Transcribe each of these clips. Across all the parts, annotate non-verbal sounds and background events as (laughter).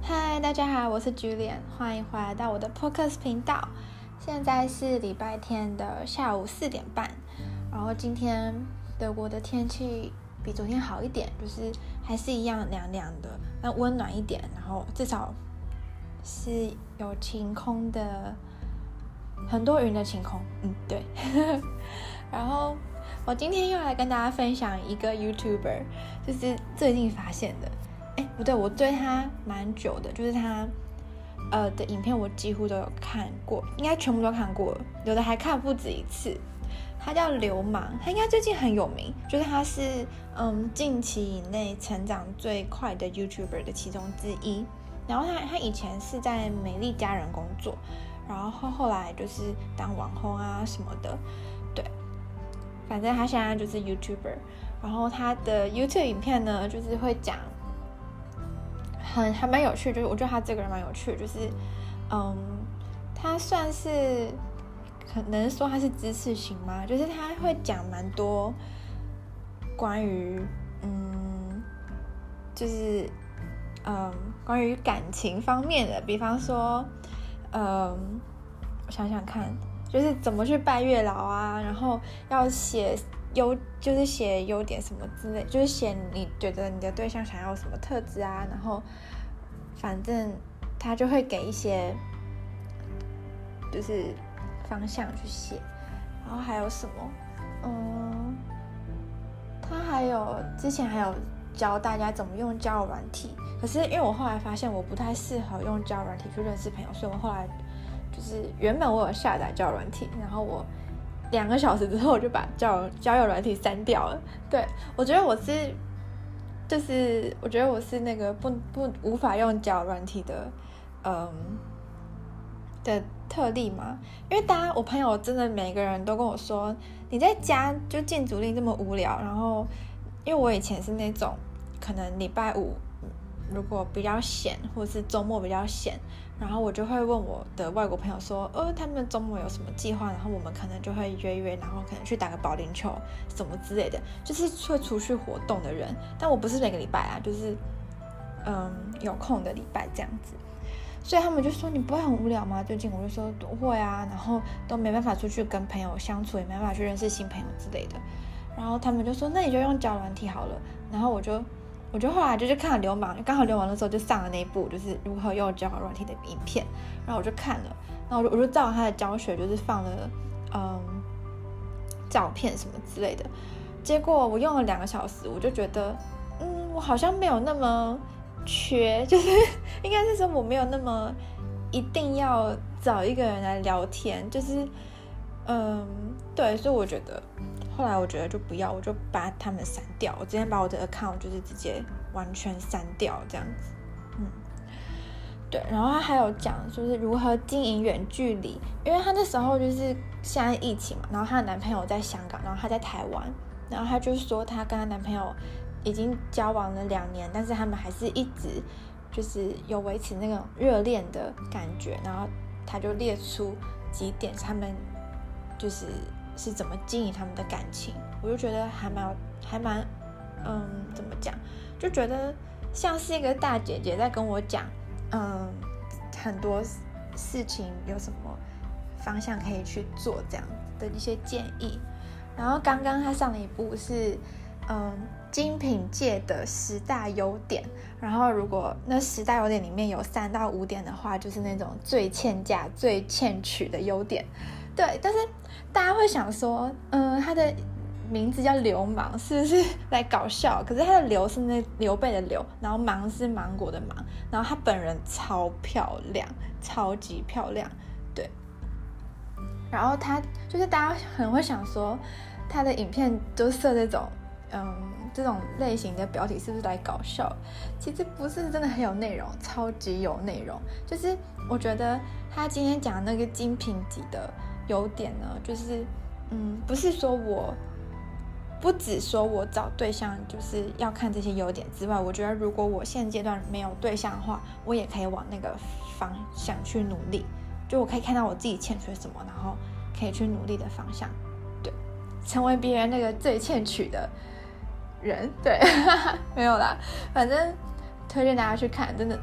嗨，大家好，我是 Julian，欢迎回来到我的 Pocus 频道。现在是礼拜天的下午四点半，然后今天德国的天气比昨天好一点，就是还是一样凉凉的，但温暖一点，然后至少是有晴空的，很多云的晴空。嗯，对。(laughs) 然后我今天又来跟大家分享一个 YouTuber，就是最近发现的。哎，不对，我对他蛮久的，就是他呃的影片我几乎都有看过，应该全部都看过，有的还看不止一次。他叫流氓，他应该最近很有名，就是他是嗯近期以内成长最快的 YouTuber 的其中之一。然后他他以前是在美丽佳人工作，然后后来就是当网红啊什么的，反正他现在就是 YouTuber。然后他的 YouTube 影片呢，就是会讲。很还蛮有趣，就是我觉得他这个人蛮有趣，就是，嗯，他算是可能说他是知识型吗？就是他会讲蛮多关于，嗯，就是，嗯，关于感情方面的，比方说，嗯，我想想看，就是怎么去拜月老啊，然后要写。优就是写优点什么之类，就是写你觉得你的对象想要什么特质啊，然后反正他就会给一些就是方向去写，然后还有什么，嗯，他还有之前还有教大家怎么用交友软体，可是因为我后来发现我不太适合用交友软体去认识朋友，所以我后来就是原本我有下载交友软体，然后我。两个小时之后，我就把交交友软体删掉了。对，我觉得我是，就是我觉得我是那个不不无法用交友软体的，嗯的特例嘛。因为大家我朋友真的每个人都跟我说，你在家就进主力这么无聊。然后，因为我以前是那种可能礼拜五如果比较闲，或是周末比较闲。然后我就会问我的外国朋友说，呃，他们周末有什么计划？然后我们可能就会约约，然后可能去打个保龄球什么之类的，就是会出去活动的人。但我不是每个礼拜啊，就是嗯有空的礼拜这样子。所以他们就说，你不会很无聊吗？最近我就说不会啊，然后都没办法出去跟朋友相处，也没办法去认识新朋友之类的。然后他们就说，那你就用交软体好了。然后我就。我就后来就去看了流氓，刚好流氓的时候就上了那一部，就是如何用交友软体的影片，然后我就看了，然后我就我就照他的教学，就是放了嗯照片什么之类的，结果我用了两个小时，我就觉得嗯我好像没有那么缺，就是 (laughs) 应该是说我没有那么一定要找一个人来聊天，就是嗯对，所以我觉得。后来我觉得就不要，我就把他们删掉。我直接把我的 account 就是直接完全删掉这样子。嗯，对。然后他还有讲就是如何经营远距离，因为他那时候就是现在疫情嘛，然后她的男朋友在香港，然后她在台湾，然后她就说她跟她男朋友已经交往了两年，但是他们还是一直就是有维持那种热恋的感觉。然后他就列出几点，他们就是。是怎么经营他们的感情，我就觉得还蛮还蛮，嗯，怎么讲，就觉得像是一个大姐姐在跟我讲，嗯，很多事情有什么方向可以去做这样的一些建议。然后刚刚他上了一部是，嗯，精品界的十大优点。然后如果那十大优点里面有三到五点的话，就是那种最欠价、最欠取的优点。对，但是大家会想说，嗯，他的名字叫流氓，是不 (laughs) 是来搞笑？可是他的刘是那刘备的刘，然后芒是芒果的芒，然后他本人超漂亮，超级漂亮，对。然后他就是大家很会想说，他的影片都设这种，嗯，这种类型的标题是不是来搞笑？其实不是，真的很有内容，超级有内容。就是我觉得他今天讲那个精品级的。优点呢，就是，嗯，不是说我，不只说我找对象就是要看这些优点之外，我觉得如果我现阶段没有对象的话，我也可以往那个方向去努力，就我可以看到我自己欠缺什么，然后可以去努力的方向，对，成为别人那个最欠取的人，对，(laughs) 没有啦，反正推荐大家去看，真的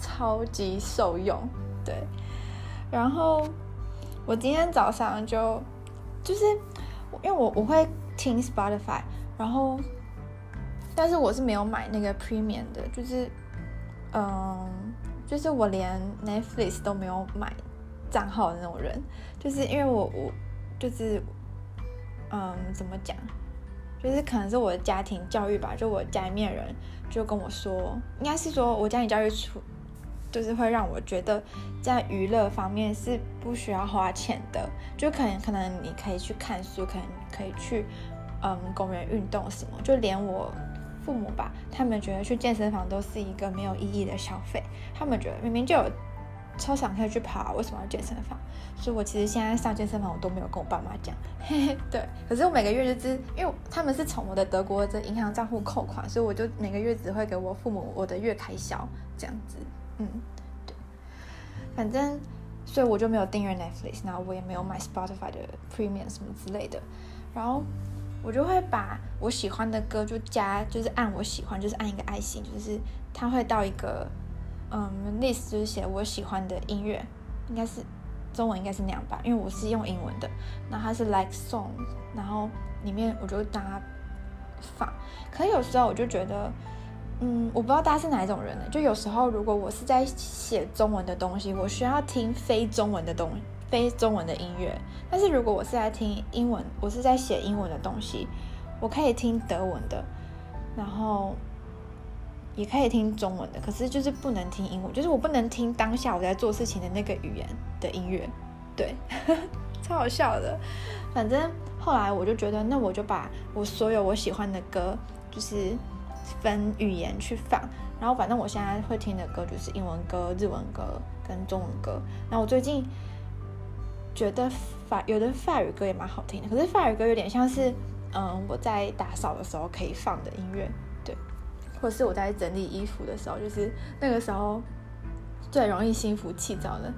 超级受用，对。然后我今天早上就就是因为我我会听 Spotify，然后但是我是没有买那个 Premium 的，就是嗯，就是我连 Netflix 都没有买账号的那种人，就是因为我我就是嗯，怎么讲？就是可能是我的家庭教育吧，就我家里面人就跟我说，应该是说我家庭教育出，就是会让我觉得在娱乐方面是不需要花钱的，就可能可能你可以去看书，可能可以去嗯公园运动什么，就连我父母吧，他们觉得去健身房都是一个没有意义的消费，他们觉得明明就有。操场可以去跑，为什么要健身房？所以我其实现在上健身房，我都没有跟我爸妈讲。嘿 (laughs) 嘿，对，可是我每个月就只，因为他们是从我的德国的银行账户扣款，所以我就每个月只会给我父母我的月开销这样子。嗯，对，反正所以我就没有订阅 Netflix，然后我也没有买 Spotify 的 Premium 什么之类的。然后我就会把我喜欢的歌就加，就是按我喜欢，就是按一个爱心，就是它会到一个。嗯，list 就是写我喜欢的音乐，应该是中文应该是那样吧，因为我是用英文的。那它是 like song，然后里面我就当它放。可是有时候我就觉得，嗯，我不知道大家是哪一种人呢？就有时候如果我是在写中文的东西，我需要听非中文的东非中文的音乐。但是如果我是在听英文，我是在写英文的东西，我可以听德文的，然后。也可以听中文的，可是就是不能听英文，就是我不能听当下我在做事情的那个语言的音乐，对，(laughs) 超好笑的。反正后来我就觉得，那我就把我所有我喜欢的歌，就是分语言去放。然后反正我现在会听的歌就是英文歌、日文歌跟中文歌。然后我最近觉得法有的法语歌也蛮好听的，可是法语歌有点像是嗯我在打扫的时候可以放的音乐。对或是我在整理衣服的时候，就是那个时候最容易心浮气躁的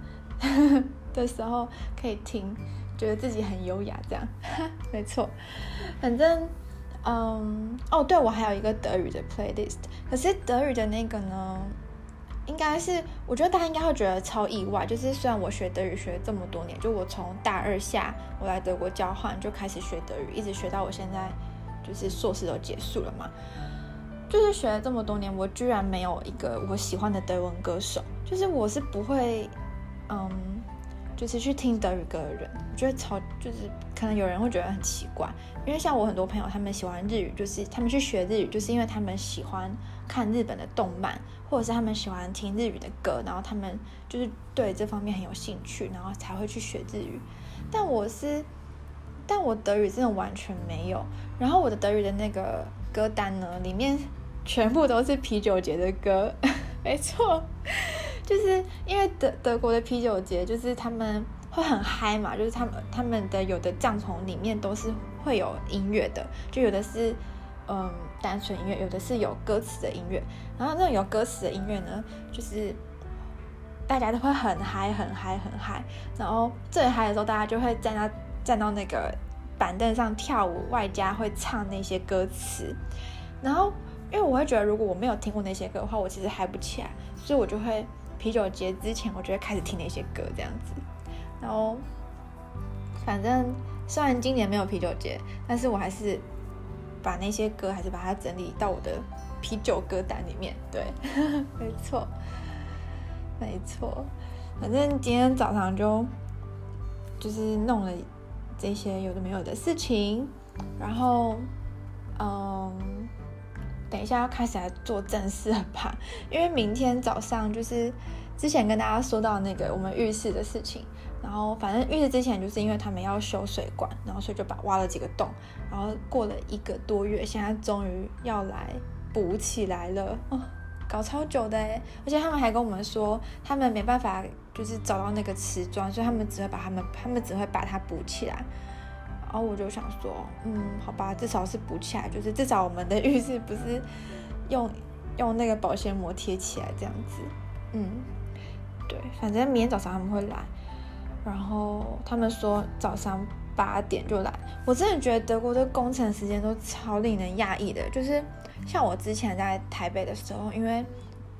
的时候，(laughs) 可以听，觉得自己很优雅，这样，(laughs) 没错。反正，嗯，哦，对，我还有一个德语的 playlist，可是德语的那个呢，应该是我觉得大家应该会觉得超意外，就是虽然我学德语学了这么多年，就我从大二下我来德国交换就开始学德语，一直学到我现在就是硕士都结束了嘛。就是学了这么多年，我居然没有一个我喜欢的德文歌手。就是我是不会，嗯，就是去听德语歌的人。我觉得超就是可能有人会觉得很奇怪，因为像我很多朋友，他们喜欢日语，就是他们去学日语，就是因为他们喜欢看日本的动漫，或者是他们喜欢听日语的歌，然后他们就是对这方面很有兴趣，然后才会去学日语。但我是，但我德语真的完全没有。然后我的德语的那个歌单呢，里面。全部都是啤酒节的歌，(laughs) 没错，就是因为德德国的啤酒节，就是他们会很嗨嘛，就是他们他们的有的帐篷里面都是会有音乐的，就有的是嗯单纯音乐，有的是有歌词的音乐，然后那种有歌词的音乐呢，就是大家都会很嗨很嗨很嗨，然后最嗨的时候，大家就会站到站到那个板凳上跳舞，外加会唱那些歌词，然后。因为我会觉得，如果我没有听过那些歌的话，我其实嗨不起来，所以我就会啤酒节之前，我就会开始听那些歌这样子。然后，反正虽然今年没有啤酒节，但是我还是把那些歌还是把它整理到我的啤酒歌单里面。对，(laughs) 没错，没错。反正今天早上就就是弄了这些有的没有的事情，然后，嗯。等一下要开始来做正事了吧？因为明天早上就是之前跟大家说到那个我们浴室的事情，然后反正浴室之前就是因为他们要修水管，然后所以就把挖了几个洞，然后过了一个多月，现在终于要来补起来了 (laughs) 哦，搞超久的！而且他们还跟我们说，他们没办法就是找到那个瓷砖，所以他们只会把他们他们只会把它补起来。然后我就想说，嗯，好吧，至少是补起来，就是至少我们的浴室不是用用那个保鲜膜贴起来这样子，嗯，对，反正明天早上他们会来，然后他们说早上八点就来。我真的觉得德国的工程时间都超令人讶异的，就是像我之前在台北的时候，因为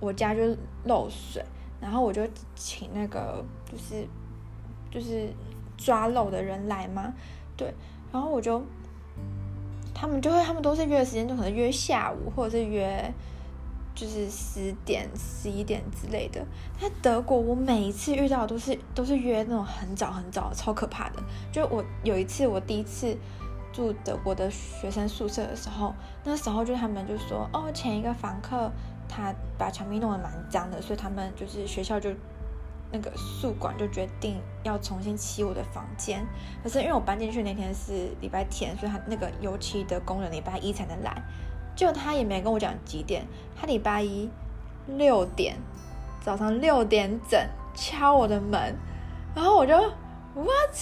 我家就漏水，然后我就请那个就是就是抓漏的人来嘛，对，然后我就他们就会他们都是约的时间，就可能约下午或者是约。就是十点、十一点之类的。在德国，我每一次遇到都是都是约那种很早很早，超可怕的。就我有一次，我第一次住德国的学生宿舍的时候，那时候就他们就说，哦，前一个房客他把墙壁弄得蛮脏的，所以他们就是学校就那个宿管就决定要重新漆我的房间。可是因为我搬进去那天是礼拜天，所以他那个油漆的工人礼拜一才能来。就他也没跟我讲几点，他礼拜一六点，早上六点整敲我的门，然后我就 what，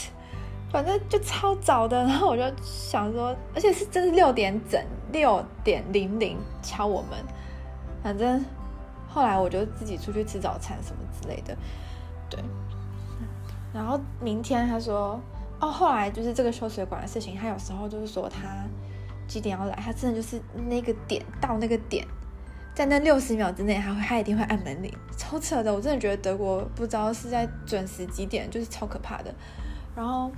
反正就超早的，然后我就想说，而且是真是六点整，六点零零敲我门，反正后来我就自己出去吃早餐什么之类的，对，然后明天他说，哦，后来就是这个修水管的事情，他有时候就是说他。几点要来？他真的就是那个点到那个点，在那六十秒之内，他会他一定会按门铃，超扯的！我真的觉得德国不知道是在准时几点，就是超可怕的。然后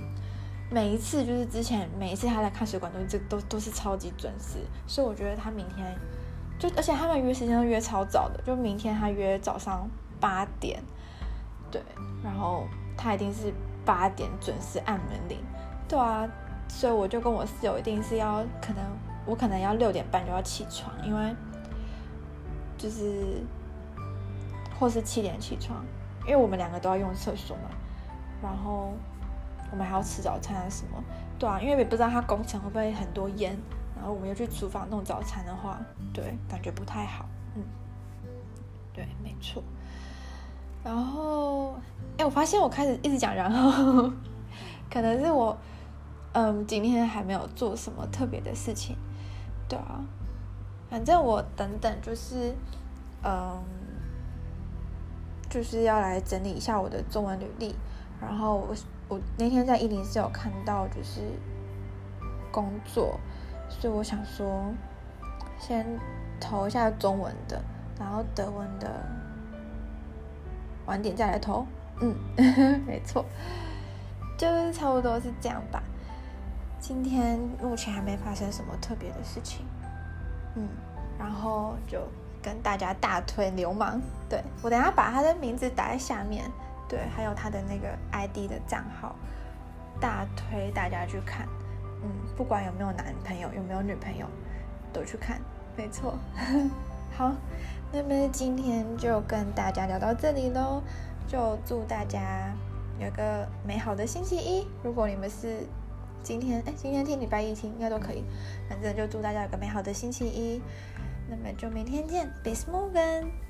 每一次就是之前每一次他来看水管都这都都是超级准时，所以我觉得他明天就而且他们约时间都约超早的，就明天他约早上八点，对，然后他一定是八点准时按门铃，对啊。所以我就跟我室友一定是要，可能我可能要六点半就要起床，因为就是或是七点起床，因为我们两个都要用厕所嘛，然后我们还要吃早餐啊什么，对啊，因为也不知道他工程会不会很多烟，然后我们又去厨房弄早餐的话，对，感觉不太好，嗯，对，没错。然后，哎，我发现我开始一直讲，然后 (laughs) 可能是我。嗯，今天还没有做什么特别的事情，对啊，反正我等等就是，嗯，就是要来整理一下我的中文履历。然后我我那天在一零四有看到就是工作，所以我想说先投一下中文的，然后德文的晚点再来投。嗯，(laughs) 没错，就是差不多是这样吧。今天目前还没发生什么特别的事情，嗯，然后就跟大家大推流氓，对，我等下把他的名字打在下面，对，还有他的那个 ID 的账号，大推大家去看，嗯，不管有没有男朋友，有没有女朋友，都去看，没错。好，那么今天就跟大家聊到这里喽，就祝大家有个美好的星期一，如果你们是。今天哎，今天听礼拜一听应该都可以，反正就祝大家有个美好的星期一，那么就明天见，Bis morgen。